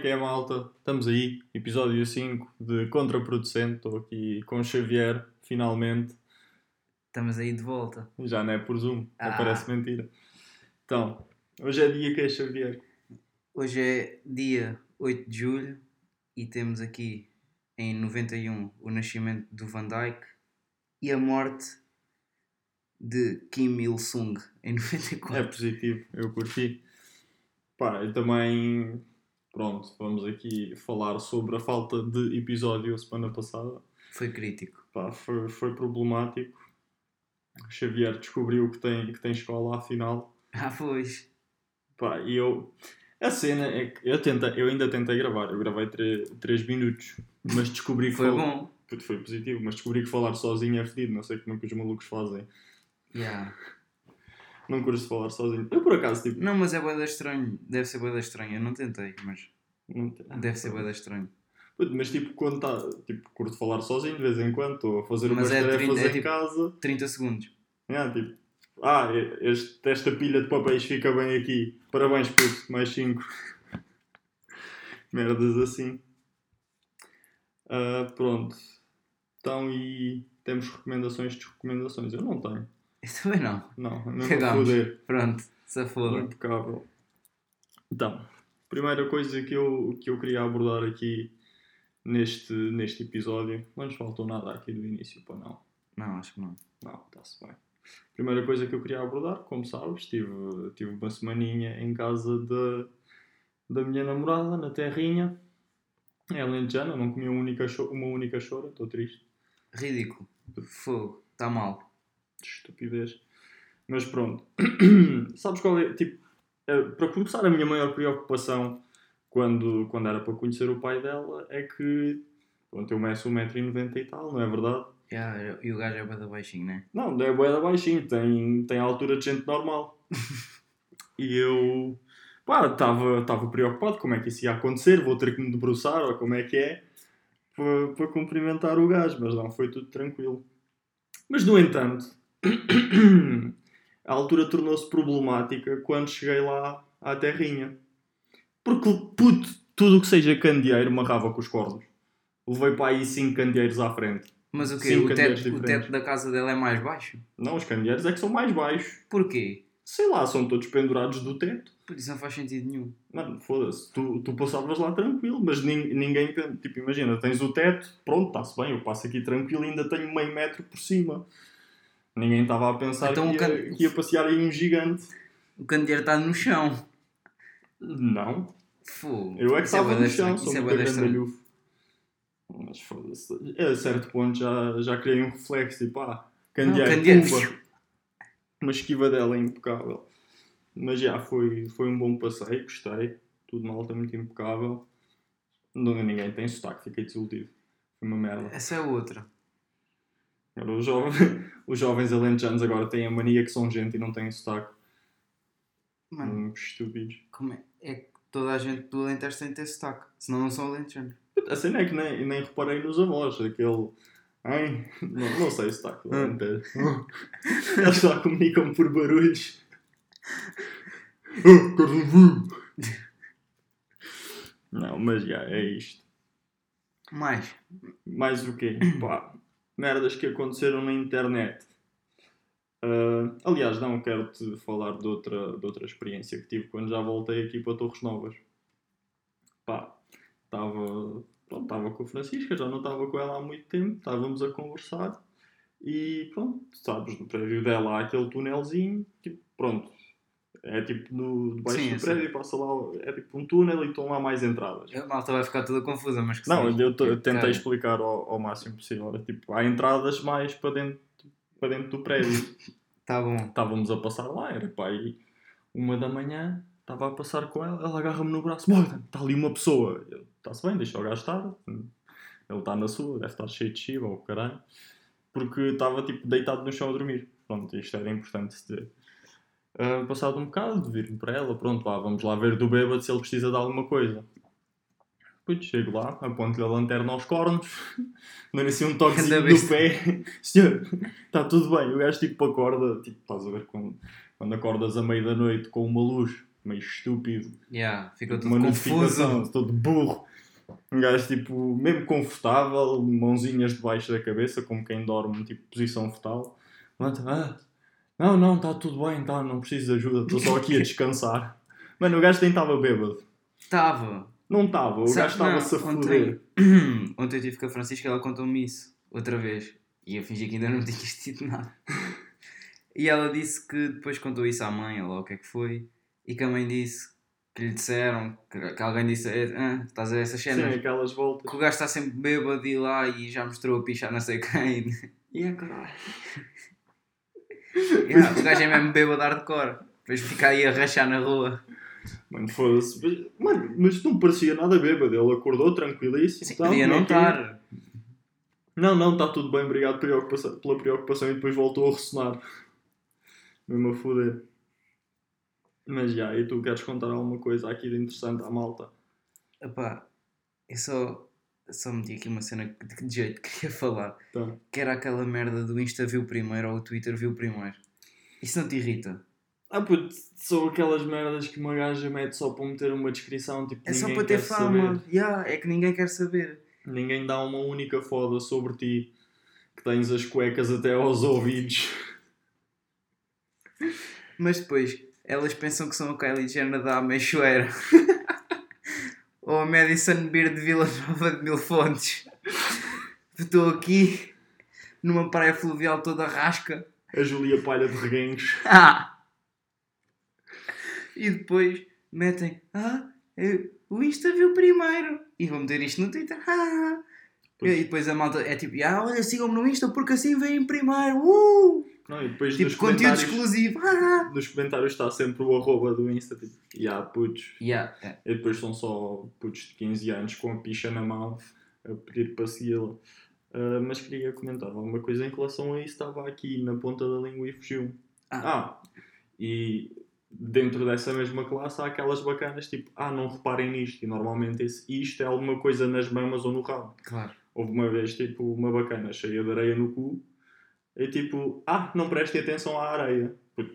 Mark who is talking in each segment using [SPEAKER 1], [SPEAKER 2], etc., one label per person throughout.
[SPEAKER 1] É que é, malta? Estamos aí, episódio 5 de Contraproducente. Estou aqui com o Xavier, finalmente.
[SPEAKER 2] Estamos aí de volta.
[SPEAKER 1] Já não é por Zoom,
[SPEAKER 2] Ah.
[SPEAKER 1] parece mentira. Então, hoje é dia que é Xavier.
[SPEAKER 2] Hoje é dia 8 de julho e temos aqui em 91 o nascimento do Van Dyke e a morte de Kim Il-sung em 94.
[SPEAKER 1] É positivo, eu curti. Pá, e também, pronto, vamos aqui falar sobre a falta de episódio a semana passada.
[SPEAKER 2] Foi crítico.
[SPEAKER 1] Pá, foi, foi problemático. Xavier descobriu que tem, que tem escola afinal.
[SPEAKER 2] Ah, pois.
[SPEAKER 1] Pá, e eu. A cena é que eu, tenta, eu ainda tentei gravar, eu gravei 3 minutos, mas descobri que
[SPEAKER 2] Foi bom.
[SPEAKER 1] Foi positivo, mas descobri que falar sozinho é fedido, não sei como é que os malucos fazem.
[SPEAKER 2] Yeah.
[SPEAKER 1] Não curto falar sozinho. Eu por acaso, tipo.
[SPEAKER 2] Não, mas é boeda estranho. Deve ser boeda estranho. Eu não tentei, mas
[SPEAKER 1] Não, te-
[SPEAKER 2] deve ser boeda estranho.
[SPEAKER 1] Puto, Mas tipo, quando está. Tipo, curto falar sozinho de vez em quando, estou a fazer
[SPEAKER 2] Mas
[SPEAKER 1] umas
[SPEAKER 2] é
[SPEAKER 1] tarefas
[SPEAKER 2] 30 é
[SPEAKER 1] em
[SPEAKER 2] tipo-
[SPEAKER 1] casa.
[SPEAKER 2] 30 segundos.
[SPEAKER 1] É, tipo. Ah, este, esta pilha de papéis fica bem aqui. Parabéns, puto, mais 5. Merdas assim. Ah, pronto. Então, e temos recomendações de recomendações. Eu não tenho.
[SPEAKER 2] Eu também não.
[SPEAKER 1] Não, não
[SPEAKER 2] Cagamos.
[SPEAKER 1] foder.
[SPEAKER 2] Pronto, se foda.
[SPEAKER 1] Impecável. Então, primeira coisa que eu, que eu queria abordar aqui neste, neste episódio. Não nos faltou nada aqui do início, para não.
[SPEAKER 2] Não, acho que não.
[SPEAKER 1] Não, está-se bem. Primeira coisa que eu queria abordar, como sabes, tive, tive uma semaninha em casa da, da minha namorada, na terrinha. É alentejana, não comi uma única, uma única chora, estou triste.
[SPEAKER 2] Ridículo. Fogo. Está mal.
[SPEAKER 1] Estupidez. Mas pronto. Sabes qual é? Tipo, eh, para começar, a minha maior preocupação quando, quando era para conhecer o pai dela é que. Pronto, eu meço 1,90m e tal, não é verdade?
[SPEAKER 2] Yeah, e o gajo é boeda baixinho, né?
[SPEAKER 1] Não, não é boeda baixinho, tem, tem a altura de gente normal. e eu. Pá, estava preocupado como é que isso ia acontecer, vou ter que me debruçar ou como é que é para, para cumprimentar o gajo, mas não, foi tudo tranquilo. Mas no entanto, a altura tornou-se problemática quando cheguei lá à terrinha. Porque, puto, tudo o que seja candeeiro marrava com os cornos. Levei para aí 5 candeeiros à frente.
[SPEAKER 2] Mas o quê?
[SPEAKER 1] Cinco
[SPEAKER 2] O teto, o teto da casa dela é mais baixo?
[SPEAKER 1] Não, os candeeiros é que são mais baixos.
[SPEAKER 2] Porquê?
[SPEAKER 1] Sei lá, são todos pendurados do teto.
[SPEAKER 2] Por isso não faz sentido nenhum.
[SPEAKER 1] Mano, foda-se, tu, tu passavas lá tranquilo, mas nin- ninguém, tipo, imagina, tens o teto, pronto, está-se bem, eu passo aqui tranquilo e ainda tenho meio metro por cima. Ninguém estava a pensar
[SPEAKER 2] Então
[SPEAKER 1] que, ia,
[SPEAKER 2] can-
[SPEAKER 1] que ia passear aí um gigante.
[SPEAKER 2] O candeeiro está no chão.
[SPEAKER 1] Não,
[SPEAKER 2] Fogo.
[SPEAKER 1] eu é que estava
[SPEAKER 2] bué
[SPEAKER 1] no chão, sou
[SPEAKER 2] é
[SPEAKER 1] muito grandalhufo. Mas foda-se, a certo ponto já, já criei um reflexo, tipo, ah, candeeiro,
[SPEAKER 2] candeeiro.
[SPEAKER 1] Uma esquiva dela é impecável. Mas já, foi, foi um bom passeio, gostei. Tudo malta muito impecável. Não, ninguém tem sotaque, fiquei desiludido. Foi uma merda.
[SPEAKER 2] Essa é outra.
[SPEAKER 1] Agora, os, jovens, os jovens alentejanos agora têm a mania que são gente e não têm sotaque.
[SPEAKER 2] Mano,
[SPEAKER 1] Hum, estúpidos.
[SPEAKER 2] como é? É que toda a gente do Alentejo tem que ter sotaque. Senão não são alentejanos.
[SPEAKER 1] A cena é que nem, nem reparei nos avós, aquele. Ai, não, não sei o sotaque do
[SPEAKER 2] Hum.
[SPEAKER 1] Alentejo. Eles só comunicam por barulhos. Ah. Não, mas já, é isto.
[SPEAKER 2] Mais.
[SPEAKER 1] Mais o quê? Pá, merdas que aconteceram na internet. Ah, aliás, não, quero-te falar de outra, de outra experiência que tive quando já voltei aqui para Torres Novas. Pá, estava estava com a Francisca, já não estava com ela há muito tempo, estávamos a conversar e pronto, sabes, no prédio dela há aquele tunelzinho, tipo, pronto, é tipo no, debaixo
[SPEAKER 2] Sim,
[SPEAKER 1] do prédio, passa lá, é tipo um túnel e estão lá mais entradas.
[SPEAKER 2] A malta vai ficar toda confusa, mas que
[SPEAKER 1] Não, eu, to- eu tentei
[SPEAKER 2] Cara,
[SPEAKER 1] explicar ao, ao máximo possível. Tipo, há entradas mais para dentro, para dentro do prédio.
[SPEAKER 2] Tá bom.
[SPEAKER 1] Estávamos a passar lá, era pá, aí uma da manhã, estava a passar com ela, ela agarra-me no braço, Morgan, está ali uma pessoa. Está-se bem, deixa o gajo estar. Ele está na sua, deve estar cheio de chiva ou caralho. Porque estava tipo deitado no chão a dormir. Pronto, isto era importante se dizer. Ah, passado um bocado, vir-me para ela, pronto, vá, vamos lá ver do bêbado se ele precisa de alguma coisa. Putz, chego lá, aponto-lhe a lanterna aos cornos, dou-lhe assim um toquezinho no pé. Senhor, está tudo bem. O gajo tipo acorda, tipo, estás a ver quando, quando acordas à meia da noite com uma luz meio estúpido.
[SPEAKER 2] Yeah, ficou tudo
[SPEAKER 1] uma
[SPEAKER 2] confuso.
[SPEAKER 1] todo burro. Um gajo, tipo, mesmo confortável, mãozinhas debaixo da cabeça, como quem dorme, tipo, posição fetal. Levanta, ah, não, não, está tudo bem, tá, não preciso de ajuda, estou só aqui a descansar. Mano, o gajo nem estava bêbado.
[SPEAKER 2] Estava.
[SPEAKER 1] Não estava, o
[SPEAKER 2] Sabe-
[SPEAKER 1] gajo estava-se a foder.
[SPEAKER 2] Ontem, ontem eu estive com a Francisca e ela contou-me isso. Outra vez. E eu fingi que ainda não tinha tido nada. E ela disse que depois contou isso à mãe, ou o que é que foi. E que a mãe disse que lhe disseram, que, que alguém disse, ah, estás a ver essas
[SPEAKER 1] Sim,
[SPEAKER 2] cenas?
[SPEAKER 1] aquelas voltas.
[SPEAKER 2] Que o gajo está sempre bêbado e lá e já mostrou a pichar não sei quem. E é caralho. Yeah, o gajo é mesmo bêbado hardcore. Depois fica aí a rachar na rua.
[SPEAKER 1] Mano, foda-se. Mas- Mano, mas não parecia nada bêbado. Ele acordou tranquilíssimo.
[SPEAKER 2] Sim,
[SPEAKER 1] tal,
[SPEAKER 2] podia não estar.
[SPEAKER 1] Não, não, está tudo bem, obrigado preocupação- pela preocupação e depois voltou a ressonar. Mesmo a foder. Mas já, e tu queres contar alguma coisa aqui de interessante à malta?
[SPEAKER 2] Epá, eu só, só meti aqui uma cena que de que jeito queria falar.
[SPEAKER 1] Tá.
[SPEAKER 2] Que era aquela merda do Insta viu primeiro ou o Twitter viu primeiro. Isso não te irrita?
[SPEAKER 1] Ah, puto, são aquelas merdas que uma gaja mete só para meter uma descrição, tipo,
[SPEAKER 2] É só para ter fama.
[SPEAKER 1] saber.
[SPEAKER 2] Yeah, é que ninguém quer saber.
[SPEAKER 1] Ninguém dá uma única foda sobre ti, que tens as cuecas até aos ouvidos.
[SPEAKER 2] Mas depois, elas pensam que são a Kylie Jenner da Ameixoeira. ou a Madison Beer de Vila Nova de Mil Fontes. Estou aqui numa praia fluvial toda rasca.
[SPEAKER 1] A Julia Palha de Reguengos.
[SPEAKER 2] Ah! E depois metem, ah, eu- o Insta viu primeiro. E vão meter isto no Twitter. Ah!
[SPEAKER 1] Pois.
[SPEAKER 2] E depois a malta é tipo, ah, olha, sigam-me no Insta porque assim vem primeiro. Uh!
[SPEAKER 1] Não, e depois
[SPEAKER 2] Tipo, conteúdo
[SPEAKER 1] comentários,
[SPEAKER 2] exclusivo.
[SPEAKER 1] Nos comentários está sempre o arroba do Insta, tipo, e há putos.
[SPEAKER 2] Yeah.
[SPEAKER 1] E depois são só putos de 15 anos com a picha na mão a pedir para segui-la. Ah, mas queria comentar alguma coisa em relação a isso. Estava aqui na ponta da língua e fugiu.
[SPEAKER 2] Ah.
[SPEAKER 1] Ah, e dentro dessa mesma classe há aquelas bacanas tipo, ah, não reparem nisto. E normalmente esse isto é alguma coisa nas mamas ou no rabo.
[SPEAKER 2] Claro.
[SPEAKER 1] Houve uma vez tipo uma bacana cheia de areia no cu. E tipo, ah, não prestem atenção à areia. Porque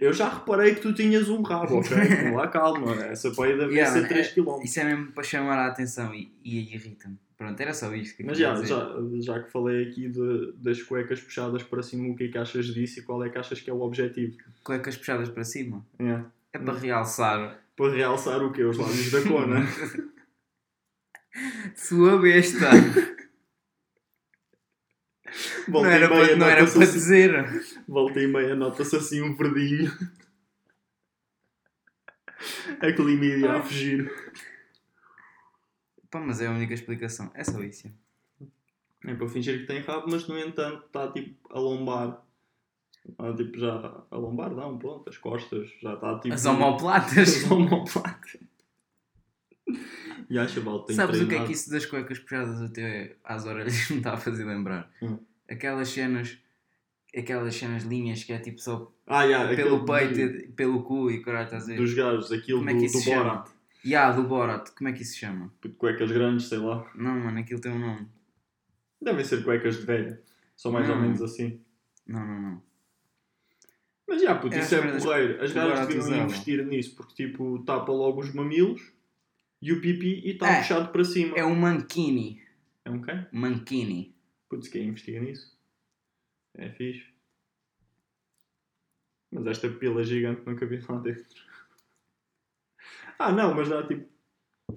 [SPEAKER 1] Eu já reparei que tu tinhas um rabo, ok? Então lá calma, essa peida devia
[SPEAKER 2] Yeah,
[SPEAKER 1] ser 3
[SPEAKER 2] é-
[SPEAKER 1] km.
[SPEAKER 2] Isso é mesmo para chamar a atenção e, e irrita-me. Pronto, era só isto que
[SPEAKER 1] Mas já,
[SPEAKER 2] dizer.
[SPEAKER 1] já, já que falei aqui de- das cuecas puxadas para cima, o que é que achas disso e qual é que achas que é o objetivo?
[SPEAKER 2] Cuecas puxadas para cima.
[SPEAKER 1] É.
[SPEAKER 2] É para realçar.
[SPEAKER 1] Para realçar o quê? Os lábios da cona.
[SPEAKER 2] Sua besta. Não
[SPEAKER 1] Volta
[SPEAKER 2] era
[SPEAKER 1] e meia
[SPEAKER 2] para, não era para
[SPEAKER 1] assim,
[SPEAKER 2] dizer.
[SPEAKER 1] volta e meia nota-se assim um verdinho. Aquele mídia a fugir.
[SPEAKER 2] Pá, mas é a única explicação. É só isso.
[SPEAKER 1] É para fingir que tem rabo, mas no entanto está tipo a lombar. Ah, tipo já a lombar não, pronto, as costas já está tipo.
[SPEAKER 2] As omoplatas.
[SPEAKER 1] As omoplatas. E a chaval tem
[SPEAKER 2] Sabes o que é
[SPEAKER 1] treinado.
[SPEAKER 2] que isso das cuecas puxadas até às orelhas me está a fazer lembrar?
[SPEAKER 1] Hum.
[SPEAKER 2] Aquelas cenas, aquelas cenas linhas que é tipo só
[SPEAKER 1] Ah, yeah,
[SPEAKER 2] pelo peito,
[SPEAKER 1] do-
[SPEAKER 2] e pelo cu e caralho, estás a ver?
[SPEAKER 1] dos gajos, aquilo
[SPEAKER 2] Como é
[SPEAKER 1] do,
[SPEAKER 2] que isso
[SPEAKER 1] do
[SPEAKER 2] chama?
[SPEAKER 1] Borat.
[SPEAKER 2] Ya, do Borat, como é que isso se chama?
[SPEAKER 1] De Cuecas grandes, sei lá.
[SPEAKER 2] Não, mano, aquilo tem um nome.
[SPEAKER 1] Devem ser cuecas de velha. São mais ou
[SPEAKER 2] Não.
[SPEAKER 1] menos assim.
[SPEAKER 2] Não, não, não.
[SPEAKER 1] Mas já, puto,
[SPEAKER 2] É
[SPEAKER 1] isso
[SPEAKER 2] as
[SPEAKER 1] é porreiro. As gajas deviam investir nisso, porque tipo, tapa logo os mamilos e o pipi e está
[SPEAKER 2] É.
[SPEAKER 1] puxado para cima.
[SPEAKER 2] É um mankini.
[SPEAKER 1] É um quê?
[SPEAKER 2] Mankini.
[SPEAKER 1] Putz, quem investiga nisso? É fixe. Mas esta pila gigante nunca vi lá dentro. Ah, não, mas dá tipo.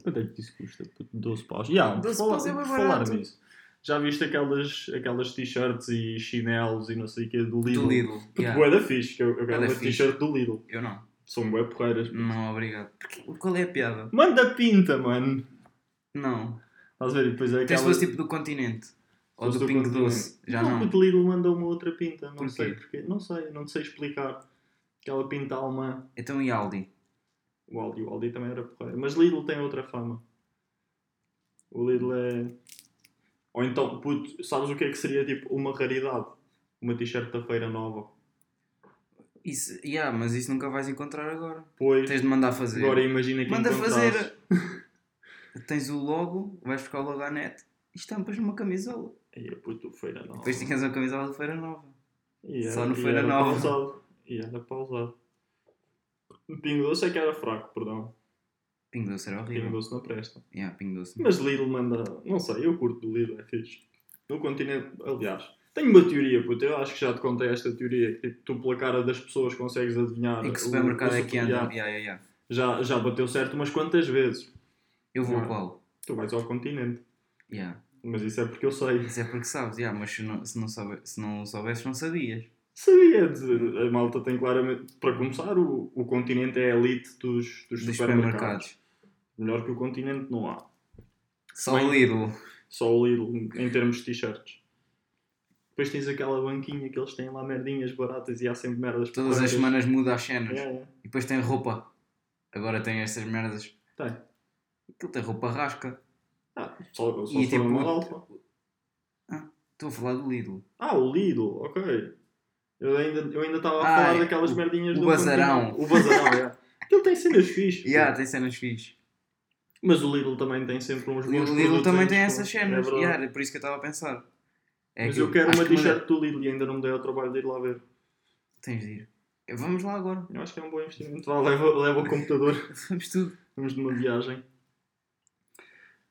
[SPEAKER 1] Quanto é que isso custa? Puto, 12 paus. Yeah,
[SPEAKER 2] 12
[SPEAKER 1] por falar,
[SPEAKER 2] paus é
[SPEAKER 1] por falar
[SPEAKER 2] barato.
[SPEAKER 1] nisso. Já viste aquelas, aquelas t-shirts e chinelos e não sei o que do Lidl?
[SPEAKER 2] Do Lidl.
[SPEAKER 1] Puto,
[SPEAKER 2] ya.
[SPEAKER 1] bué da fixe, que eu, eu quero uma t-shirt do Lidl.
[SPEAKER 2] Eu não.
[SPEAKER 1] São bué porreiras.
[SPEAKER 2] Não, obrigado. Porque, qual é a piada?
[SPEAKER 1] Manda pinta, mano.
[SPEAKER 2] Não.
[SPEAKER 1] Estás a ver? Depois é aquela...
[SPEAKER 2] se fosse tipo do continente. Ou do Pingo
[SPEAKER 1] Continente.
[SPEAKER 2] Doce. Já
[SPEAKER 1] não.
[SPEAKER 2] não.
[SPEAKER 1] Puto, Lidl manda uma outra pinta. Não
[SPEAKER 2] Porquê?
[SPEAKER 1] sei porquê. Não sei, não sei explicar. Aquela pinta alemã.
[SPEAKER 2] Então e Aldi?
[SPEAKER 1] O Aldi, o Aldi também era porreiro. Mas Lidl tem outra fama. O Lidl é. Ou então, puto, sabes o que é que seria tipo uma raridade? Uma t-shirt da feira nova.
[SPEAKER 2] Isso, yeah, mas isso nunca vais encontrar agora.
[SPEAKER 1] Pois,
[SPEAKER 2] Tens de mandar fazer.
[SPEAKER 1] agora imagina que
[SPEAKER 2] Manda fazer. Tens o logo, vais buscar o logo à net e estampas numa camisola.
[SPEAKER 1] Aí, puto, feira nova.
[SPEAKER 2] Depois tinhas uma camisola de Feira Nova.
[SPEAKER 1] E
[SPEAKER 2] só no Feira Nova.
[SPEAKER 1] Pausado. E era pausado. Pingo Doce é que era fraco, perdão.
[SPEAKER 2] Pingo Doce era horrível.
[SPEAKER 1] Pingo Doce não presta.
[SPEAKER 2] Yeah, Pingo Doce.
[SPEAKER 1] Mas Lidl manda. Não sei, eu curto do Lidl, é fixe. No continente, aliás, tenho uma teoria, puto. Eu acho que já te contei esta teoria. Que tipo, tu, pela cara das pessoas, consegues adivinhar.
[SPEAKER 2] Em que
[SPEAKER 1] o-
[SPEAKER 2] supermercado
[SPEAKER 1] o
[SPEAKER 2] é que anda?
[SPEAKER 1] yeah.
[SPEAKER 2] Yeah, yeah, yeah.
[SPEAKER 1] Já, já bateu certo umas quantas vezes.
[SPEAKER 2] Eu vou a
[SPEAKER 1] Ah.
[SPEAKER 2] qual?
[SPEAKER 1] Tu vais ao continente.
[SPEAKER 2] Yeah.
[SPEAKER 1] Mas isso é porque eu sei.
[SPEAKER 2] Isso é porque sabes, yeah, mas se não, se, não soube, se não soubesses, não sabias.
[SPEAKER 1] Sabia, de- a malta tem claramente. Para começar, o, o continente é a elite dos, dos,
[SPEAKER 2] Dos
[SPEAKER 1] supermercados.
[SPEAKER 2] supermercados.
[SPEAKER 1] Melhor que o continente não há.
[SPEAKER 2] Só
[SPEAKER 1] Bem-
[SPEAKER 2] o Lidl.
[SPEAKER 1] Só o Lidl em termos de t-shirts. Depois tens aquela banquinha que eles têm lá merdinhas baratas e há sempre merdas
[SPEAKER 2] Todas as semanas muda as cenas.
[SPEAKER 1] É, é.
[SPEAKER 2] E depois tem roupa. Agora tem estas merdas.
[SPEAKER 1] Tem.
[SPEAKER 2] Aquilo tem roupa rasca.
[SPEAKER 1] Ah, só, só
[SPEAKER 2] E tipo-
[SPEAKER 1] uma alfa.
[SPEAKER 2] Estou a falar do Lidl.
[SPEAKER 1] Ah, o Lidl, ok. Eu ainda eu ainda estava a
[SPEAKER 2] Ah,
[SPEAKER 1] falar
[SPEAKER 2] é,
[SPEAKER 1] daquelas
[SPEAKER 2] o-
[SPEAKER 1] merdinhas
[SPEAKER 2] o
[SPEAKER 1] do
[SPEAKER 2] Bazarão.
[SPEAKER 1] continente. O bazarão, é. Ele tem cenas fixes. pô.
[SPEAKER 2] Yeah, tem cenas fixe.
[SPEAKER 1] Mas o Lidl também tem sempre uns
[SPEAKER 2] O
[SPEAKER 1] bons
[SPEAKER 2] Lidl
[SPEAKER 1] produtos
[SPEAKER 2] também
[SPEAKER 1] em
[SPEAKER 2] tem essas cenas.
[SPEAKER 1] É.
[SPEAKER 2] Yeah, é por isso que eu estava a pensar. É
[SPEAKER 1] Mas
[SPEAKER 2] que
[SPEAKER 1] eu quero uma
[SPEAKER 2] que
[SPEAKER 1] t-shirt do Lidl e ainda não me dei ao trabalho de ir lá ver.
[SPEAKER 2] Tens de ir. Vamos lá agora.
[SPEAKER 1] Eu acho que é um bom investimento. Vá, leva, leva o computador.
[SPEAKER 2] Vamos tudo.
[SPEAKER 1] Vamos numa viagem.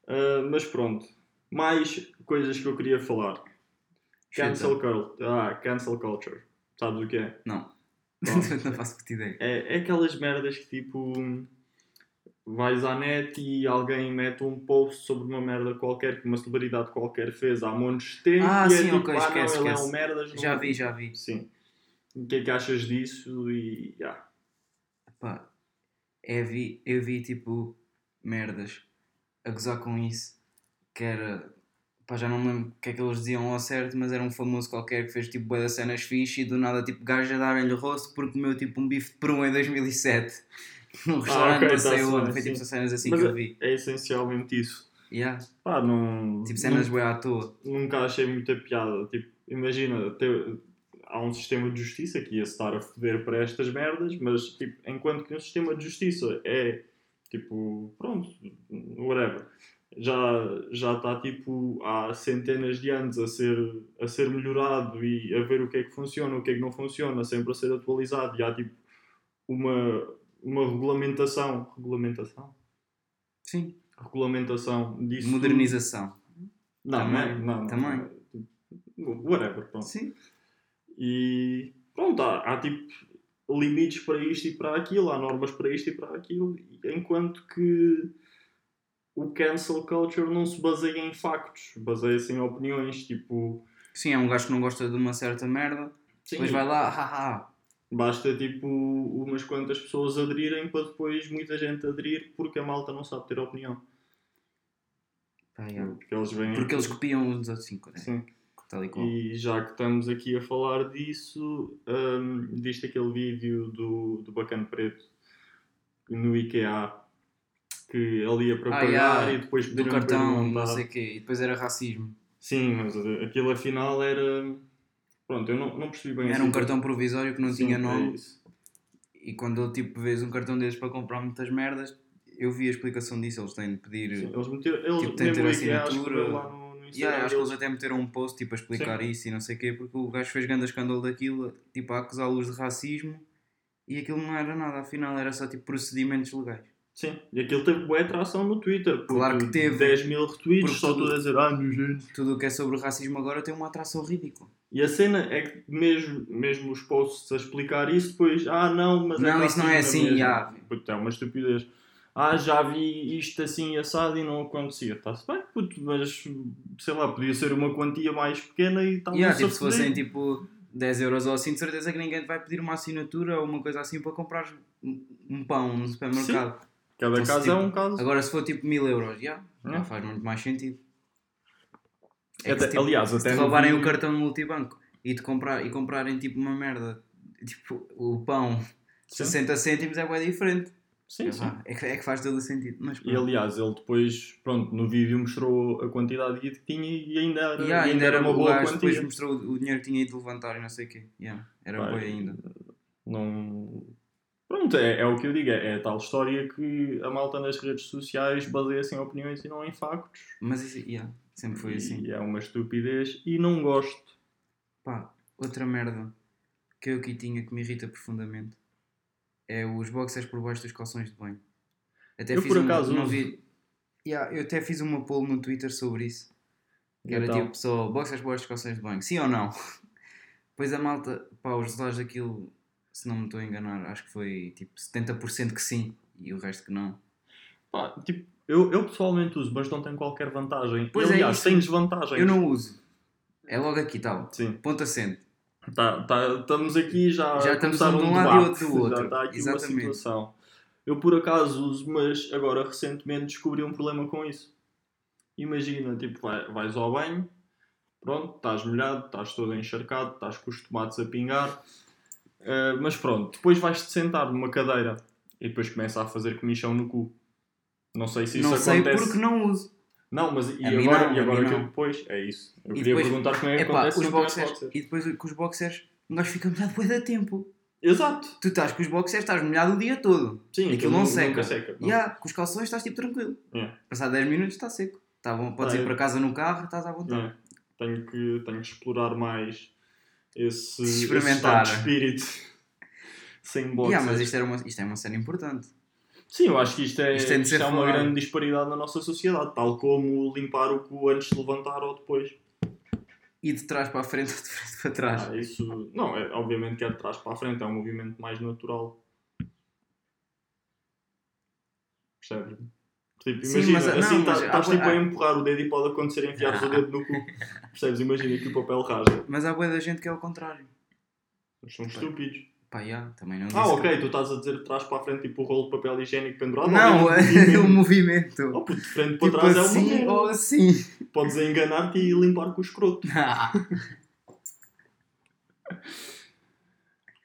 [SPEAKER 1] Ah, mas pronto. Mais coisas que eu queria falar. Cancel, ah, cancel culture. Sabes o que é?
[SPEAKER 2] Não.
[SPEAKER 1] Pronto.
[SPEAKER 2] não faço puta ideia.
[SPEAKER 1] é? É aquelas merdas que tipo. Vais à net e alguém mete um post sobre uma merda qualquer que uma celebridade qualquer fez há montes de tempo
[SPEAKER 2] Ah,
[SPEAKER 1] e é
[SPEAKER 2] sim,
[SPEAKER 1] tipo,
[SPEAKER 2] ok,
[SPEAKER 1] ah,
[SPEAKER 2] esquece,
[SPEAKER 1] não, ele é
[SPEAKER 2] esquece.
[SPEAKER 1] um merdas. não-
[SPEAKER 2] Já vi, já vi.
[SPEAKER 1] Sim. O que é que achas disso? E. Yeah.
[SPEAKER 2] Pá, eu vi, eu vi tipo merdas a gozar com isso. Que era. Pá, já não me lembro o que é que eles diziam ao certo, mas era um famoso qualquer que fez tipo das cenas fixe e do nada tipo gajo a darem-lhe rosto porque comeu tipo um bife de peru em 2007 num restaurante
[SPEAKER 1] ok,
[SPEAKER 2] não sei
[SPEAKER 1] tá-se
[SPEAKER 2] onde. Foi tipo cenas assim
[SPEAKER 1] Mas
[SPEAKER 2] que eu vi.
[SPEAKER 1] é essencialmente isso.
[SPEAKER 2] Yeah.
[SPEAKER 1] Pá, não.
[SPEAKER 2] Tipo cenas bué à toa.
[SPEAKER 1] nunca achei muita piada. Tipo, imagina, ter- há um sistema de justiça que ia estar a foder para estas merdas, mas tipo, enquanto que um sistema de justiça é tipo, pronto, whatever, já, já está tipo há centenas de anos a ser, a ser melhorado e a ver o que é que funciona, o que é que não funciona, sempre a ser atualizado e há tipo uma, uma regulamentação. Regulamentação?
[SPEAKER 2] Sim.
[SPEAKER 1] Regulamentação disso.
[SPEAKER 2] Modernização.
[SPEAKER 1] Não,
[SPEAKER 2] Também,
[SPEAKER 1] não, não,
[SPEAKER 2] também.
[SPEAKER 1] não. Whatever, pronto.
[SPEAKER 2] Sim.
[SPEAKER 1] E pronto, há, há tipo limites para isto e para aquilo, há normas para isto e para aquilo, enquanto que o cancel culture não se baseia em factos, baseia-se em opiniões, tipo,
[SPEAKER 2] Sim, é um gajo que não gosta de uma certa merda.
[SPEAKER 1] sim,
[SPEAKER 2] Depois vai lá, haha.
[SPEAKER 1] basta tipo umas quantas pessoas aderirem para depois muita gente aderir porque a malta não sabe ter opinião.
[SPEAKER 2] Yeah.
[SPEAKER 1] Porque eles vêm
[SPEAKER 2] Porque eles copiam os outros 5, né?
[SPEAKER 1] Sim.
[SPEAKER 2] E
[SPEAKER 1] já que estamos aqui a falar disso, hum, viste aquele vídeo do, do Bacana Preto no IKEA que ele ia para
[SPEAKER 2] Ah,
[SPEAKER 1] pagar
[SPEAKER 2] yeah,
[SPEAKER 1] e depois
[SPEAKER 2] Do cartão, não sei o quê. E depois era racismo.
[SPEAKER 1] Sim, mas aquilo afinal era. Pronto, eu não, não percebi bem
[SPEAKER 2] Era
[SPEAKER 1] assim.
[SPEAKER 2] um cartão provisório que não
[SPEAKER 1] Sim,
[SPEAKER 2] tinha
[SPEAKER 1] é
[SPEAKER 2] nome.
[SPEAKER 1] isso.
[SPEAKER 2] E quando eu tipo vês um cartão desses para comprar muitas merdas, eu vi a explicação disso. Eles têm de pedir.
[SPEAKER 1] Sim, eles meteram. Eles,
[SPEAKER 2] Tipo, tem de ter assinatura. Yeah, acho que eles até meteram um post tipo, a explicar isso e não sei o quê, porque o gajo fez grande escândalo daquilo, tipo a acusá-los de racismo e aquilo não era nada, afinal era só tipo procedimentos legais.
[SPEAKER 1] Sim, e aquilo teve boa atração no Twitter. porque
[SPEAKER 2] Claro que teve.
[SPEAKER 1] 10 mil retweets,
[SPEAKER 2] Porque
[SPEAKER 1] só
[SPEAKER 2] tudo-
[SPEAKER 1] tudo a dizer, ah, nojento.
[SPEAKER 2] Tudo o que é sobre racismo agora tem uma atração ridícula.
[SPEAKER 1] E a cena é que mesmo, mesmo os posts a explicar isso, depois, ah não, mas
[SPEAKER 2] Não,
[SPEAKER 1] é
[SPEAKER 2] isso não é assim, já.
[SPEAKER 1] Puto, é uma estupidez. Ah, já vi isto assim assado e não acontecia. Está-se bem, puto, mas sei lá, podia ser uma quantia mais pequena e estava
[SPEAKER 2] Yeah, tipo, se fossem tipo 10 euros ou assim, de certeza que ninguém te vai pedir uma assinatura ou uma coisa assim para comprar um pão no supermercado.
[SPEAKER 1] Cada
[SPEAKER 2] Então, se,
[SPEAKER 1] caso é
[SPEAKER 2] tipo,
[SPEAKER 1] um caso.
[SPEAKER 2] Agora se for tipo 1000 euros, já,
[SPEAKER 1] Hum.
[SPEAKER 2] faz muito mais sentido. É que
[SPEAKER 1] Até-
[SPEAKER 2] se, tipo,
[SPEAKER 1] aliás,
[SPEAKER 2] se
[SPEAKER 1] até no
[SPEAKER 2] roubarem
[SPEAKER 1] vídeo-
[SPEAKER 2] o cartão multibanco e, te comprar, e comprarem tipo uma merda, tipo o pão,
[SPEAKER 1] Sim.
[SPEAKER 2] 60 cêntimos é bem diferente.
[SPEAKER 1] Sim, sim.
[SPEAKER 2] É, que, é que faz todo o sentido. Mas
[SPEAKER 1] E aliás, ele depois, pronto, no vídeo mostrou a quantidade de que tinha e ainda era,
[SPEAKER 2] Yeah, ainda era
[SPEAKER 1] uma
[SPEAKER 2] o
[SPEAKER 1] boa
[SPEAKER 2] gajo
[SPEAKER 1] quantia.
[SPEAKER 2] depois mostrou o dinheiro que tinha ido levantar e não sei o quê. Yeah, era boi ainda.
[SPEAKER 1] Não. Pronto, é, é o que eu digo, é, é tal história que a malta nas redes sociais baseia-se em opiniões e não em factos.
[SPEAKER 2] Mas yeah, sempre foi assim.
[SPEAKER 1] E é uma estupidez e não gosto.
[SPEAKER 2] Pá, outra merda que eu aqui tinha que me irrita profundamente é os boxers por baixo dos calções de banho. Até
[SPEAKER 1] Eu,
[SPEAKER 2] fiz
[SPEAKER 1] por acaso,
[SPEAKER 2] não
[SPEAKER 1] uso.
[SPEAKER 2] vi- Yeah, eu até fiz uma poll no Twitter sobre isso. Que era
[SPEAKER 1] Então?
[SPEAKER 2] tipo só boxers por baixo dos calções de banho. Sim ou não? Pois a malta, pá, os resultados daquilo, se não me estou a enganar, acho que foi tipo 70% que sim e o resto que não.
[SPEAKER 1] Pá, tipo, eu, eu pessoalmente uso, mas não tem qualquer vantagem.
[SPEAKER 2] Pois
[SPEAKER 1] e,
[SPEAKER 2] é
[SPEAKER 1] aliás,
[SPEAKER 2] isso.
[SPEAKER 1] tem desvantagens.
[SPEAKER 2] Eu não uso. É logo aqui, tal.
[SPEAKER 1] Sim.
[SPEAKER 2] Ponto acento.
[SPEAKER 1] Tá, tá, estamos aqui já,
[SPEAKER 2] Já
[SPEAKER 1] a
[SPEAKER 2] estamos
[SPEAKER 1] começar
[SPEAKER 2] um
[SPEAKER 1] um
[SPEAKER 2] lado e
[SPEAKER 1] debate.
[SPEAKER 2] outro do outro.
[SPEAKER 1] Já está aqui
[SPEAKER 2] Exatamente.
[SPEAKER 1] uma situação. Eu por acaso uso, mas agora recentemente descobri um problema com isso. Imagina, tipo, vai- vais ao banho, pronto, estás molhado, estás todo encharcado, estás com os tomates a pingar, eh, mas pronto, depois vais-te sentar numa cadeira e depois começa a fazer comichão no cu. Não sei se isso
[SPEAKER 2] não sei
[SPEAKER 1] acontece.
[SPEAKER 2] porque não uso.
[SPEAKER 1] Não, mas e
[SPEAKER 2] A
[SPEAKER 1] agora,
[SPEAKER 2] não,
[SPEAKER 1] e agora que depois? É isso. Eu
[SPEAKER 2] E
[SPEAKER 1] queria
[SPEAKER 2] depois-
[SPEAKER 1] perguntar como é que
[SPEAKER 2] Epá,
[SPEAKER 1] acontece
[SPEAKER 2] os boxers,
[SPEAKER 1] boxers.
[SPEAKER 2] e depois com os boxers, nós ficamos molhado bué da tempo.
[SPEAKER 1] Exato.
[SPEAKER 2] Tu estás com os boxers, estás molhado o dia todo.
[SPEAKER 1] Sim,
[SPEAKER 2] Aquilo não seca.
[SPEAKER 1] Seca. não.
[SPEAKER 2] Com os calções estás tipo tranquilo.
[SPEAKER 1] Yeah.
[SPEAKER 2] Passar 10 minutos está seco. Tá bom, podes
[SPEAKER 1] Ah,
[SPEAKER 2] ir
[SPEAKER 1] é.
[SPEAKER 2] para casa no carro, estás à vontade.
[SPEAKER 1] Tenho, que, tenho que explorar mais esse, esse
[SPEAKER 2] Experimentar.
[SPEAKER 1] estado de espírito sem boxers.
[SPEAKER 2] Yeah, mas isto, era uma, isto é uma cena importante.
[SPEAKER 1] Sim, eu acho que isto é,
[SPEAKER 2] Isto
[SPEAKER 1] isto é uma grande disparidade na nossa sociedade, tal como limpar o cu antes de levantar ou depois.
[SPEAKER 2] E de trás para a frente ou de frente para trás.
[SPEAKER 1] Ah, isso, não, é, obviamente que é de trás para a frente, é um movimento mais natural. Percebes? Tipo,
[SPEAKER 2] Sim,
[SPEAKER 1] imagina,
[SPEAKER 2] mas- não,
[SPEAKER 1] assim
[SPEAKER 2] mas
[SPEAKER 1] tá- estás
[SPEAKER 2] há-
[SPEAKER 1] tipo a empurrar o dedo e pode acontecer enfiares o dedo no cu. Percebes? Imagina que o papel rasga.
[SPEAKER 2] Mas há boa da gente que é o contrário.
[SPEAKER 1] Eles são estúpidos.
[SPEAKER 2] Pá, já, também não
[SPEAKER 1] Ah, ok,
[SPEAKER 2] que-
[SPEAKER 1] tu estás a dizer de trás para a frente, tipo o rolo de papel higiênico pendurado.
[SPEAKER 2] Não, é o movimento.
[SPEAKER 1] Oh, puto, de frente para
[SPEAKER 2] Tipo
[SPEAKER 1] trás é
[SPEAKER 2] assim
[SPEAKER 1] uma
[SPEAKER 2] ou
[SPEAKER 1] merda.
[SPEAKER 2] assim.
[SPEAKER 1] Podes enganar-te e limpar com o escroto.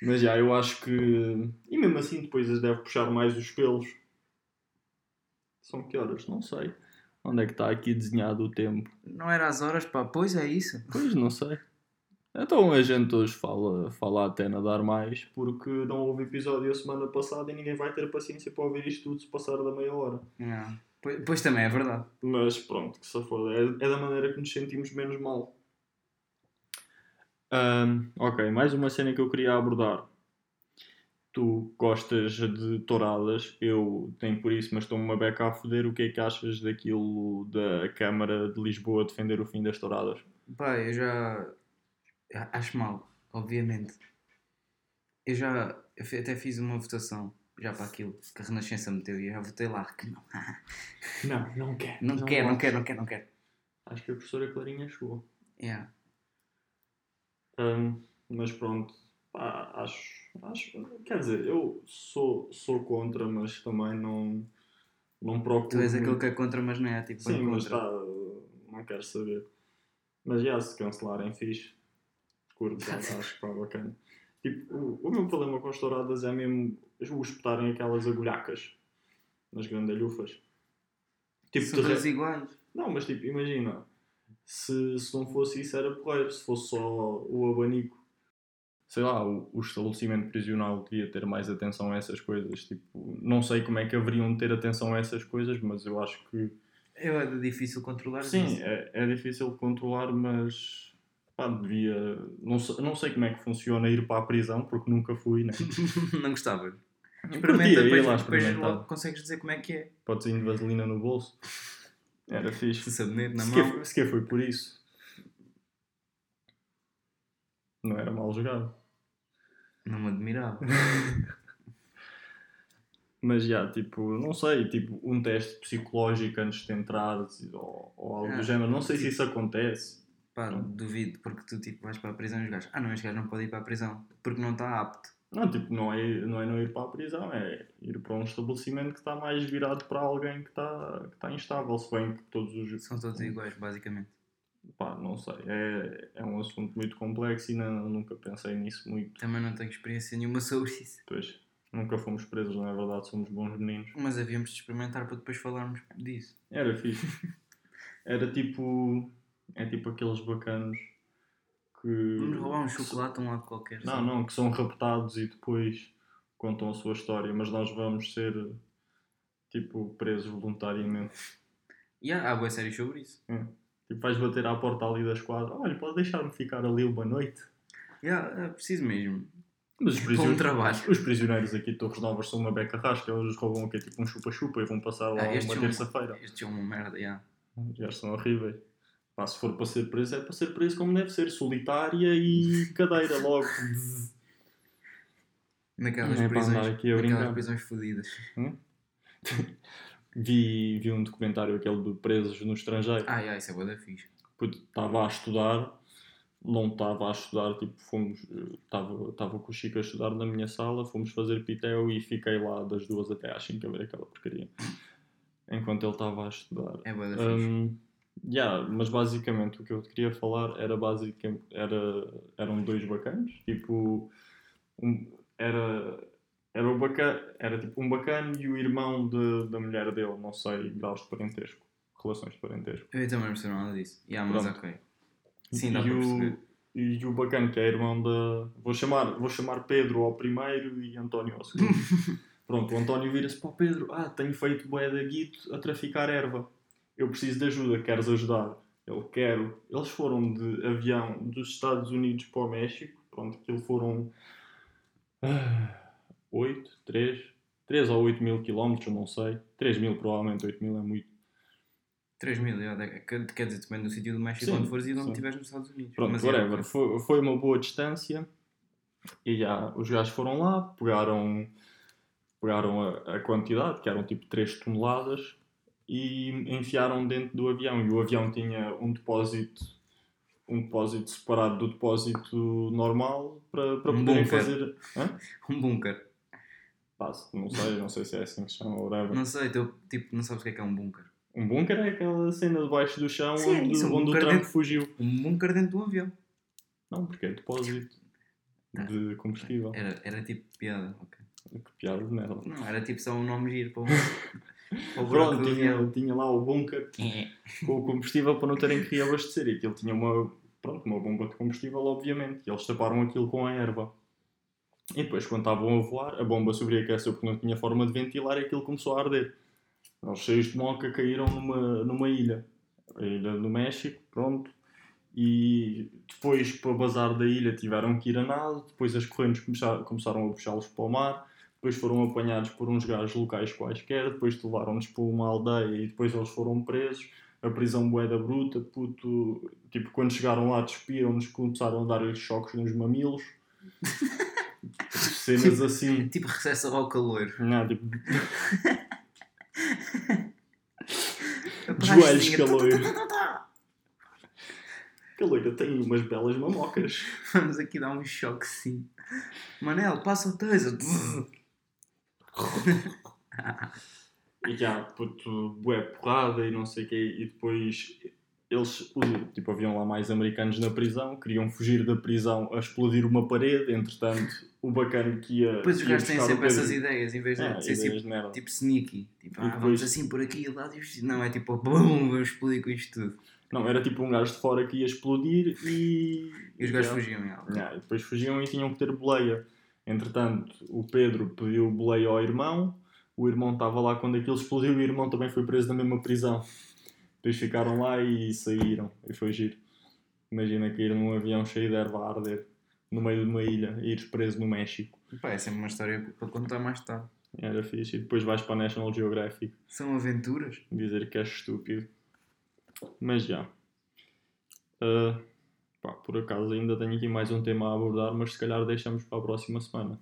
[SPEAKER 1] Mas já, eu acho que. E mesmo assim, depois as deve puxar mais os pelos. São que horas? Não sei. Onde é que está aqui desenhado o tempo?
[SPEAKER 2] Não era às horas, pá. Pois é isso.
[SPEAKER 1] Pois, não sei. Então a gente hoje fala, fala até nadar mais porque não houve episódio a semana passada e ninguém vai ter paciência para ouvir isto tudo se passar da meia hora.
[SPEAKER 2] Não. Pois, pois também é verdade.
[SPEAKER 1] Mas pronto, que se foda. É, é da maneira que nos sentimos menos mal. Ahm, ok, mais uma cena que eu queria abordar. Tu gostas de touradas, eu tenho por isso, mas estou-me uma beca a foder. O que é que achas daquilo da Câmara de Lisboa defender o fim das touradas?
[SPEAKER 2] Pá, eu já. Acho mal, obviamente. Eu já. eu até fiz uma votação já para aquilo que a Renascença meteu e eu já votei lá que não.
[SPEAKER 1] Não, não quero.
[SPEAKER 2] Não, quero, não quero, não quero, não quero.
[SPEAKER 1] Acho que a professora Clarinha chegou.
[SPEAKER 2] Yeah.
[SPEAKER 1] Ahm, mas pronto, pá, acho, acho. Quer dizer, eu sou, sou contra, mas também não, não procuro.
[SPEAKER 2] Tu és aquele que é contra, mas não é tipo
[SPEAKER 1] Sim, mas tá, não quero saber. Mas já, se cancelarem, fixe. Curto, acho que está bacana. Tipo, o, o meu problema com as touradas é mesmo o espetarem aquelas agulhacas nas grandalhufas. Tipo,
[SPEAKER 2] São
[SPEAKER 1] re-
[SPEAKER 2] iguais.
[SPEAKER 1] não, mas tipo, imagina, se, se não fosse isso era porreiro, se fosse só o abanico. Sei lá, o, o estabelecimento prisional devia ter mais atenção a essas coisas. Tipo, não sei como é que haveriam de ter atenção a essas coisas, mas eu acho que
[SPEAKER 2] É difícil controlar
[SPEAKER 1] sim,
[SPEAKER 2] isso.
[SPEAKER 1] é, é difícil controlar, mas pá, devia. Não sei, não sei como é que funciona ir para a prisão, porque nunca fui, né?
[SPEAKER 2] não gostava. Experimenta, depois,
[SPEAKER 1] lá
[SPEAKER 2] depois logo consegues dizer como é que é.
[SPEAKER 1] Podes ir de vaselina no bolso. Era fixe.
[SPEAKER 2] Sabonete na
[SPEAKER 1] Sequer,
[SPEAKER 2] mão.
[SPEAKER 1] foi- sequer foi por isso. Não era mal jogado.
[SPEAKER 2] Não me admirava.
[SPEAKER 1] Mas já, tipo, não sei, tipo, um teste psicológico antes de entrar ou, ou algo
[SPEAKER 2] Ah,
[SPEAKER 1] do género. Não sei se
[SPEAKER 2] tipo-
[SPEAKER 1] isso acontece.
[SPEAKER 2] Pá, duvido, porque tu tipo, vais para a prisão e os gajos. Ah, não, este gajo não pode ir para a prisão porque não está apto.
[SPEAKER 1] Não, tipo, não é, não é não ir para a prisão, é ir para um estabelecimento que está mais virado para alguém que está, que está instável. Se bem que todos os.
[SPEAKER 2] São todos iguais, basicamente.
[SPEAKER 1] Pá, não sei. É, é um assunto muito complexo e não, nunca pensei nisso muito.
[SPEAKER 2] Também não tenho experiência nenhuma sobre isso.
[SPEAKER 1] Pois, nunca fomos presos, não é verdade? Somos bons meninos.
[SPEAKER 2] Mas havíamos de experimentar para depois falarmos disso.
[SPEAKER 1] Era fixe. Era tipo. É tipo aqueles bacanos que.
[SPEAKER 2] Vamos roubar um chocolate a um lado qualquer.
[SPEAKER 1] Não,
[SPEAKER 2] sabe?
[SPEAKER 1] não, que são raptados e depois contam a sua história, mas nós vamos ser tipo presos voluntariamente.
[SPEAKER 2] E há, há boas séries sobre isso.
[SPEAKER 1] Tipo, vais bater à porta ali da esquadra. Olha, pode deixar-me ficar ali uma noite.
[SPEAKER 2] Há- é preciso mesmo.
[SPEAKER 1] Mas os
[SPEAKER 2] Para um
[SPEAKER 1] os prisioneiros aqui de Torres Novas são uma beca rasca, eles roubam aqui tipo um chupa-chupa e vão passar lá
[SPEAKER 2] Ah,
[SPEAKER 1] uma terça-feira.
[SPEAKER 2] Estes é uma merda, yeah.
[SPEAKER 1] Os gajos são horríveis. Pá, se for para ser preso, é para ser preso como deve ser, solitária e cadeira logo.
[SPEAKER 2] Naquelas
[SPEAKER 1] Não é
[SPEAKER 2] prisões,
[SPEAKER 1] aqui a
[SPEAKER 2] naquelas prisões fodidas.
[SPEAKER 1] Vi, vi um documentário aquele de presos no estrangeiro.
[SPEAKER 2] Ah, yeah, isso é boa da fixe.
[SPEAKER 1] Estava a estudar, não estava a estudar, tipo, fomos, estava, com o Chico a estudar na minha sala, fomos fazer pitel e fiquei lá das duas até às 5 a ver aquela porcaria. Enquanto ele estava a estudar.
[SPEAKER 2] É boa da fixe.
[SPEAKER 1] Yeah, mas basicamente o que eu te queria falar era basicamente era, eram dois bacanos, tipo um, era era o bacana, era tipo um bacana e o irmão de, da mulher dele, não sei, graus de parentesco, relações de parentesco.
[SPEAKER 2] Eu também não percebo nada disso. Yeah, mas
[SPEAKER 1] Pronto.
[SPEAKER 2] ok. Sim, dá
[SPEAKER 1] e
[SPEAKER 2] para
[SPEAKER 1] o,
[SPEAKER 2] perceber.
[SPEAKER 1] e o bacana que é irmão da vou chamar, vou chamar Pedro ao primeiro e António ao segundo. Pronto, o António vira-se para o Pedro, ah, tenho feito bué da guito a traficar erva. Eu preciso de ajuda, queres ajudar? Ele, quero. Eles foram de avião dos Estados Unidos para o México. Pronto, aquilo foram 8, 3, 3 ou 8 mil quilómetros, não sei. 3 mil provavelmente, 8 mil é muito.
[SPEAKER 2] 3 mil, yeah, de- quer quer dizer, depende do sítio do México
[SPEAKER 1] Sim,
[SPEAKER 2] onde fores e de onde estiveres nos Estados Unidos.
[SPEAKER 1] Pronto,
[SPEAKER 2] Mas,
[SPEAKER 1] whatever.
[SPEAKER 2] yeah,
[SPEAKER 1] Foi, foi uma boa distância. E já, os gajos foram lá, pegaram, pegaram a, a quantidade, que eram tipo 3 toneladas, e enfiaram dentro do avião. E o avião tinha um depósito, um depósito separado do depósito normal para, para
[SPEAKER 2] Um
[SPEAKER 1] poderem
[SPEAKER 2] bunker.
[SPEAKER 1] fazer. Hã?
[SPEAKER 2] Um bunker.
[SPEAKER 1] Pá, não sei, não sei se é assim que se chama, whatever.
[SPEAKER 2] Não sei, tu, tipo, não sabes o que é que é um bunker.
[SPEAKER 1] Um bunker é aquela cena debaixo do chão
[SPEAKER 2] Sim, é
[SPEAKER 1] onde,
[SPEAKER 2] isso, um
[SPEAKER 1] onde o Trump fugiu.
[SPEAKER 2] Um bunker dentro do avião.
[SPEAKER 1] Não, porque é depósito
[SPEAKER 2] Tá.
[SPEAKER 1] de combustível.
[SPEAKER 2] Era, era tipo piada, ok.
[SPEAKER 1] Que piada de merda.
[SPEAKER 2] Não, era tipo só um nome giro para para o
[SPEAKER 1] tinha, tinha lá o bunker com o combustível para não terem que reabastecer. E aquilo tinha uma, pronto, uma bomba de combustível, obviamente. E eles taparam aquilo com a erva. E depois, quando estavam a voar, a bomba sobreaqueceu porque não tinha forma de ventilar e aquilo começou a arder. Eles cheios de moca caíram numa, numa ilha. A ilha do México, pronto. E depois, para bazar da ilha, tiveram que ir a nado. Depois as correntes começaram a puxá-los para o mar. Depois foram apanhados por uns gajos locais quaisquer. Depois levaram-nos para uma aldeia e depois eles foram presos. A prisão moeda bruta, puto. Tipo, quando chegaram lá, despiram-nos, começaram a dar-lhes choques nos mamilos. Cenas assim.
[SPEAKER 2] Tipo recesso ao calor.
[SPEAKER 1] Não, tipo, joelhos caloiro.
[SPEAKER 2] tá.
[SPEAKER 1] Caloira tem umas belas mamocas.
[SPEAKER 2] Vamos aqui dar um choque sim. Manel, passa o taser.
[SPEAKER 1] E já, puto, bué porrada e não sei o quê. E depois eles, tipo, haviam lá mais americanos na prisão, queriam fugir da prisão a explodir uma parede. Entretanto, o bacana que ia.
[SPEAKER 2] Depois os gajos têm sempre essas ideias, em vez de
[SPEAKER 1] Ah,
[SPEAKER 2] ser
[SPEAKER 1] ideias
[SPEAKER 2] tipo,
[SPEAKER 1] de
[SPEAKER 2] tipo sneaky. Tipo, ah,
[SPEAKER 1] depois-
[SPEAKER 2] vamos assim por aqui e lá. e- Não, é tipo, bum, vamos explodir com isto tudo.
[SPEAKER 1] Não, era tipo um gajo de fora que ia explodir e.
[SPEAKER 2] E os gajos fugiam. já.
[SPEAKER 1] Já, e depois fugiam e tinham que ter boleia. Entretanto, o Pedro pediu boleia ao irmão, o irmão estava lá quando aquilo explodiu e o irmão também foi preso na mesma prisão. Depois ficaram lá e saíram, e foi giro. Imagina cair num avião cheio de erva a arder no meio de uma ilha e ires preso no México.
[SPEAKER 2] Pá, é sempre uma história para contar mais tarde.
[SPEAKER 1] Era fixe. E depois vais para a National Geographic
[SPEAKER 2] São aventuras.
[SPEAKER 1] dizer que és estúpido. Mas já. Ah, pá, por acaso ainda tenho aqui mais um tema a abordar, mas se calhar deixamos para a próxima semana.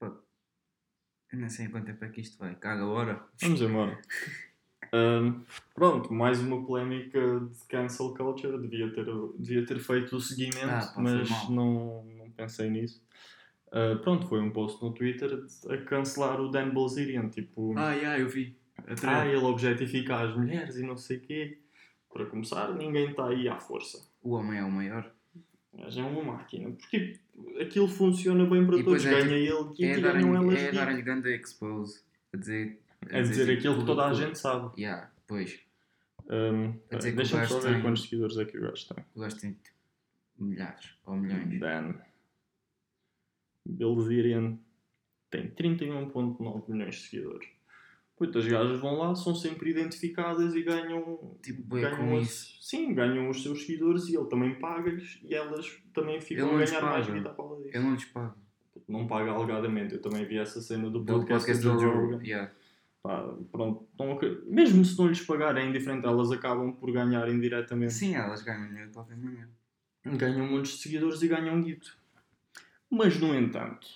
[SPEAKER 2] Eu não sei em quanto tempo é que isto vai. Caga hora.
[SPEAKER 1] Vamos embora. Ahm, pronto, mais uma polémica de cancel culture. Devia ter, devia ter feito o seguimento,
[SPEAKER 2] Ah,
[SPEAKER 1] mas não, não pensei nisso. Ah, pronto, foi um post no Twitter a cancelar o Dan Bilzerian. Tipo,
[SPEAKER 2] Ah, já, eu vi.
[SPEAKER 1] Ah, ele objetifica as mulheres e não sei o quê. Para começar, ninguém está aí à força.
[SPEAKER 2] O homem é o maior.
[SPEAKER 1] Gajo é uma máquina. Porque aquilo funciona bem para
[SPEAKER 2] E
[SPEAKER 1] todos.
[SPEAKER 2] é
[SPEAKER 1] Ganha ele e
[SPEAKER 2] É
[SPEAKER 1] ganham
[SPEAKER 2] dar-lhe
[SPEAKER 1] elas.
[SPEAKER 2] é
[SPEAKER 1] dick.
[SPEAKER 2] dar ganda expose. A dizer. a
[SPEAKER 1] É dizer
[SPEAKER 2] tipo,
[SPEAKER 1] aquilo que toda a gente sabe.
[SPEAKER 2] Yeah, pois.
[SPEAKER 1] Um,
[SPEAKER 2] Quer dizer que
[SPEAKER 1] Deixa-me só ver
[SPEAKER 2] tem-
[SPEAKER 1] quantos seguidores é que o gajo tem.
[SPEAKER 2] O gajo tem tipo, milhares ou milhões.
[SPEAKER 1] Dan Bilzerian tem 31.9 milhões de seguidores. Muitas gajas vão lá, são sempre identificadas e ganham,
[SPEAKER 2] Tipo, bué
[SPEAKER 1] ganham
[SPEAKER 2] com
[SPEAKER 1] as-
[SPEAKER 2] isso.
[SPEAKER 1] sim, ganham os seus seguidores e ele também paga-lhes e elas também ficam a ganhar mais vida à pala disso.
[SPEAKER 2] Eu não lhes pago.
[SPEAKER 1] não paga alegadamente. Eu também vi essa cena do
[SPEAKER 2] Do
[SPEAKER 1] podcast,
[SPEAKER 2] podcast
[SPEAKER 1] do Joe. Rogan.
[SPEAKER 2] Yeah.
[SPEAKER 1] Pá, pronto, mesmo se não lhes pagarem é indiferente, elas acabam por ganhar indiretamente.
[SPEAKER 2] Sim, elas ganham dinheiro de qualquer maneira.
[SPEAKER 1] Ganham montes de seguidores e ganham guito. Mas, no entanto,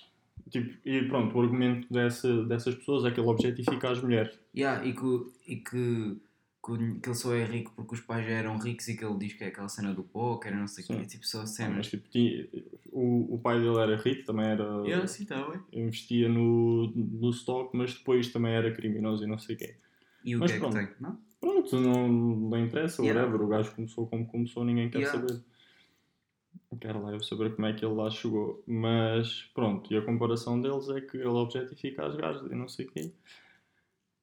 [SPEAKER 1] tipo, e pronto, o argumento dessa, dessas pessoas é que ele objetifica as mulheres.
[SPEAKER 2] Yeah, e que, e que, que, que ele só é rico porque os pais já eram ricos e que ele diz que é aquela cena do póquer, não sei o quê. Tipo, só
[SPEAKER 1] Mas,
[SPEAKER 2] cenas.
[SPEAKER 1] tipo, tinha- o, o pai dele era rico, também era.
[SPEAKER 2] Yeah, sim, tá
[SPEAKER 1] investia no, no stock, mas depois também era criminoso e não sei o quê.
[SPEAKER 2] E o
[SPEAKER 1] Mas
[SPEAKER 2] que é que tem? Não?
[SPEAKER 1] Pronto, não, não interessa,
[SPEAKER 2] Yeah.
[SPEAKER 1] whatever. O gajo começou como começou, ninguém quer
[SPEAKER 2] Yeah.
[SPEAKER 1] saber. Não quero lá eu saber como é que ele lá chegou. Mas pronto, e a comparação deles é que ele objetifica as gajas e não sei o quê.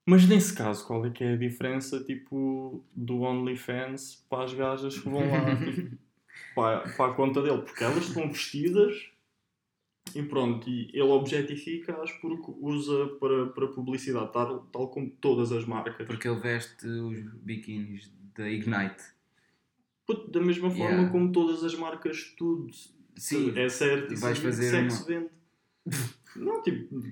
[SPEAKER 1] Mas nesse caso, qual é que é a diferença tipo do OnlyFans para as gajas que vão lá tipo, para, para a conta dele? Porque elas estão vestidas e pronto, e ele objetifica-as porque usa para, para publicidade, tal, tal como todas as marcas.
[SPEAKER 2] Porque ele veste os biquínis da Ignite.
[SPEAKER 1] Puto, da mesma forma
[SPEAKER 2] Yeah.
[SPEAKER 1] como todas as marcas, tudo
[SPEAKER 2] Sim.
[SPEAKER 1] é certo,
[SPEAKER 2] E vais fazer
[SPEAKER 1] sexo
[SPEAKER 2] uma-
[SPEAKER 1] vende. Não, tipo,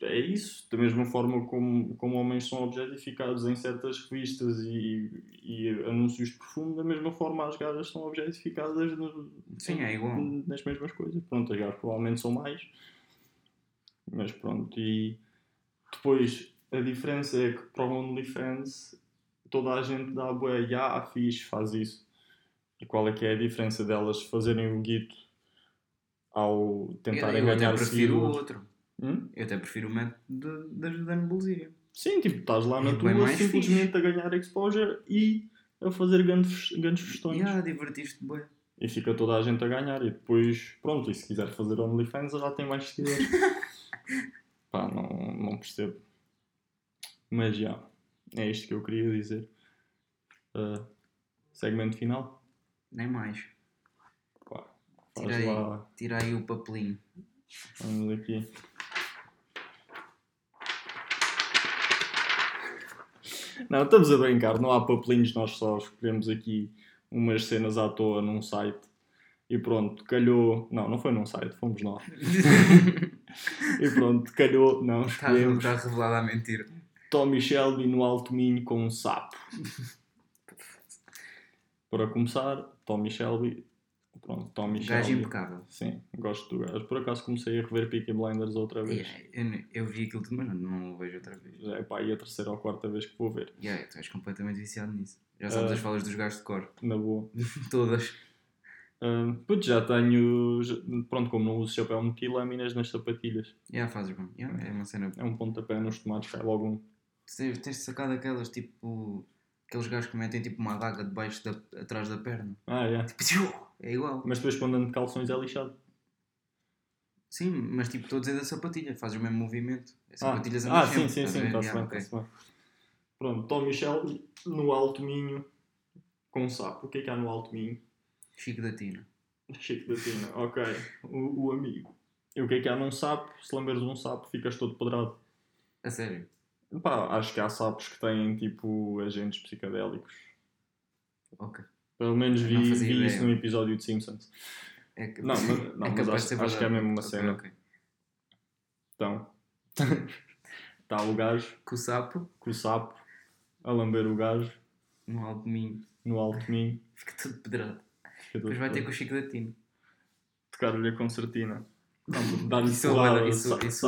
[SPEAKER 1] é isso. Da mesma forma como, como homens são objetificados em certas revistas e, e anúncios de perfume, da mesma forma as gajas são objetificadas no-
[SPEAKER 2] Sim, é igual.
[SPEAKER 1] nas mesmas coisas. Pronto, as gajas provavelmente são mais. Mas pronto, e depois a diferença é que para o OnlyFans toda a gente dá bué, já fixe, faz isso. E qual é que é a diferença delas fazerem o guito ao tentarem
[SPEAKER 2] eu até
[SPEAKER 1] ganhar
[SPEAKER 2] prefiro o outro.
[SPEAKER 1] Hum?
[SPEAKER 2] Eu até prefiro o método de- da Jordana Bolsíria.
[SPEAKER 1] Sim, tipo, estás lá na
[SPEAKER 2] É
[SPEAKER 1] tua
[SPEAKER 2] bem mais
[SPEAKER 1] simplesmente a ganhar exposure e a fazer grandes, grandes festões.
[SPEAKER 2] Yeah, divertiste bem.
[SPEAKER 1] E fica toda a gente a ganhar. E depois, pronto, e se quiser fazer OnlyFans já tem mais seguidores. Pá, não, não percebo. Mas já, é isto que eu queria dizer. Ah, segmento final.
[SPEAKER 2] Nem mais.
[SPEAKER 1] Pá,
[SPEAKER 2] aí,
[SPEAKER 1] lá,
[SPEAKER 2] tira aí o papelinho.
[SPEAKER 1] vamos aqui. Não, estamos a brincar, não há papelinhos, nós só escolhemos aqui umas cenas à toa num site e pronto, calhou. Não, não foi num site, fomos nós. E pronto, calhou, não,
[SPEAKER 2] Está
[SPEAKER 1] escolhemos
[SPEAKER 2] está revelada a mentira.
[SPEAKER 1] Tommy Shelby no Alto Minho com um sapo. Para começar, Tommy Shelby. Pronto, Tommy
[SPEAKER 2] Gajo
[SPEAKER 1] Shelby.
[SPEAKER 2] impecável.
[SPEAKER 1] Sim, gosto do gajo. Por acaso comecei a rever Peaky Blinders outra vez.
[SPEAKER 2] Yeah, eu, eu vi aquilo tudo, mas não, não o vejo outra vez.
[SPEAKER 1] Já é pá, aí a terceira ou quarta vez que vou ver.
[SPEAKER 2] Yeah, tu és completamente viciado nisso. Já sabes
[SPEAKER 1] Ah.
[SPEAKER 2] as falas dos gajos de cor.
[SPEAKER 1] Na boa.
[SPEAKER 2] Todas.
[SPEAKER 1] Putz, já tenho. já- Pronto, como não uso chapéu, meti lâminas nas sapatilhas.
[SPEAKER 2] Yeah, fazes bem. Yeah, é uma cena.
[SPEAKER 1] É um pontapé nos tomates, cai logo um.
[SPEAKER 2] Tens, tens sacado aquelas tipo. Aqueles gajos que metem tipo uma adaga debaixo da, atrás da perna.
[SPEAKER 1] Ah, é.
[SPEAKER 2] Tipo, é igual.
[SPEAKER 1] Mas depois quando ando de calções é lixado.
[SPEAKER 2] Sim, mas tipo, estou a dizer da sapatilha, fazes o mesmo movimento. É
[SPEAKER 1] Ah,
[SPEAKER 2] sapatilhas
[SPEAKER 1] ah
[SPEAKER 2] andam
[SPEAKER 1] sim, sim, sim, está-se bem, está-se bem. Pronto, Tommy Shelby no Alto Minho com sapo. O que é que há no Alto Minho?
[SPEAKER 2] Chico da Tina.
[SPEAKER 1] Chico da Tina, ok. O, o amigo. E o que é que há num sapo? Se lembrares de um sapo, ficas todo pedrado.
[SPEAKER 2] A sério.
[SPEAKER 1] Pá, acho que há sapos que têm tipo agentes psicadélicos.
[SPEAKER 2] Ok.
[SPEAKER 1] Pelo menos vi, vi isso num episódio de Simpsons.
[SPEAKER 2] É que...
[SPEAKER 1] Não, mas, não,
[SPEAKER 2] é
[SPEAKER 1] mas acho, acho que é mesmo uma cena.
[SPEAKER 2] ok.
[SPEAKER 1] Então, está o gajo
[SPEAKER 2] Com o sapo,
[SPEAKER 1] com o sapo a lamber o gajo
[SPEAKER 2] no alto mim,
[SPEAKER 1] no Alto Minho.
[SPEAKER 2] fica tudo pedrado.
[SPEAKER 1] Fica
[SPEAKER 2] Depois vai ter com o Chico da Tina.
[SPEAKER 1] tocar-lhe a concertina. Dar-lhe
[SPEAKER 2] Isso é bué da- isso-
[SPEAKER 1] sa-
[SPEAKER 2] isso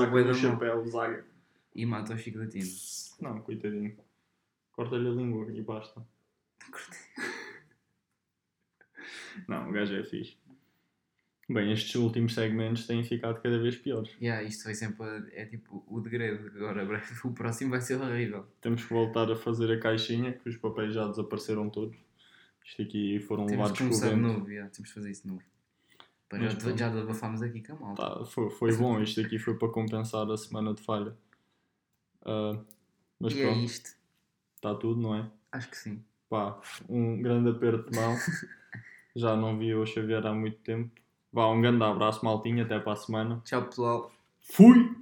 [SPEAKER 2] E mata o Tina.
[SPEAKER 1] Não, coitadinho. Corta-lhe a língua e basta. Não, o gajo é fixe. Bem, estes últimos segmentos têm ficado cada vez piores.
[SPEAKER 2] Yeah, isto foi sempre. É tipo o degredo. Agora o próximo vai ser horrível.
[SPEAKER 1] Temos que voltar a fazer a caixinha, que os papéis já desapareceram todos. Isto aqui foram
[SPEAKER 2] Temos
[SPEAKER 1] levados
[SPEAKER 2] que
[SPEAKER 1] com o
[SPEAKER 2] começar de novo. Yeah, temos que fazer isso de novo.
[SPEAKER 1] Mas
[SPEAKER 2] já,
[SPEAKER 1] pronto.
[SPEAKER 2] já abafámos aqui com a malta.
[SPEAKER 1] Tá, foi, foi bom, isto aqui foi para compensar a semana de falha. Ah, mas
[SPEAKER 2] e é
[SPEAKER 1] pronto,
[SPEAKER 2] isto.
[SPEAKER 1] está tudo, não é?
[SPEAKER 2] Acho que sim.
[SPEAKER 1] Pá, um grande aperto de mão. Já não vi o Xavier há muito tempo. Vá, um grande abraço, maltinha, até para a semana.
[SPEAKER 2] Tchau, pessoal.
[SPEAKER 1] Fui!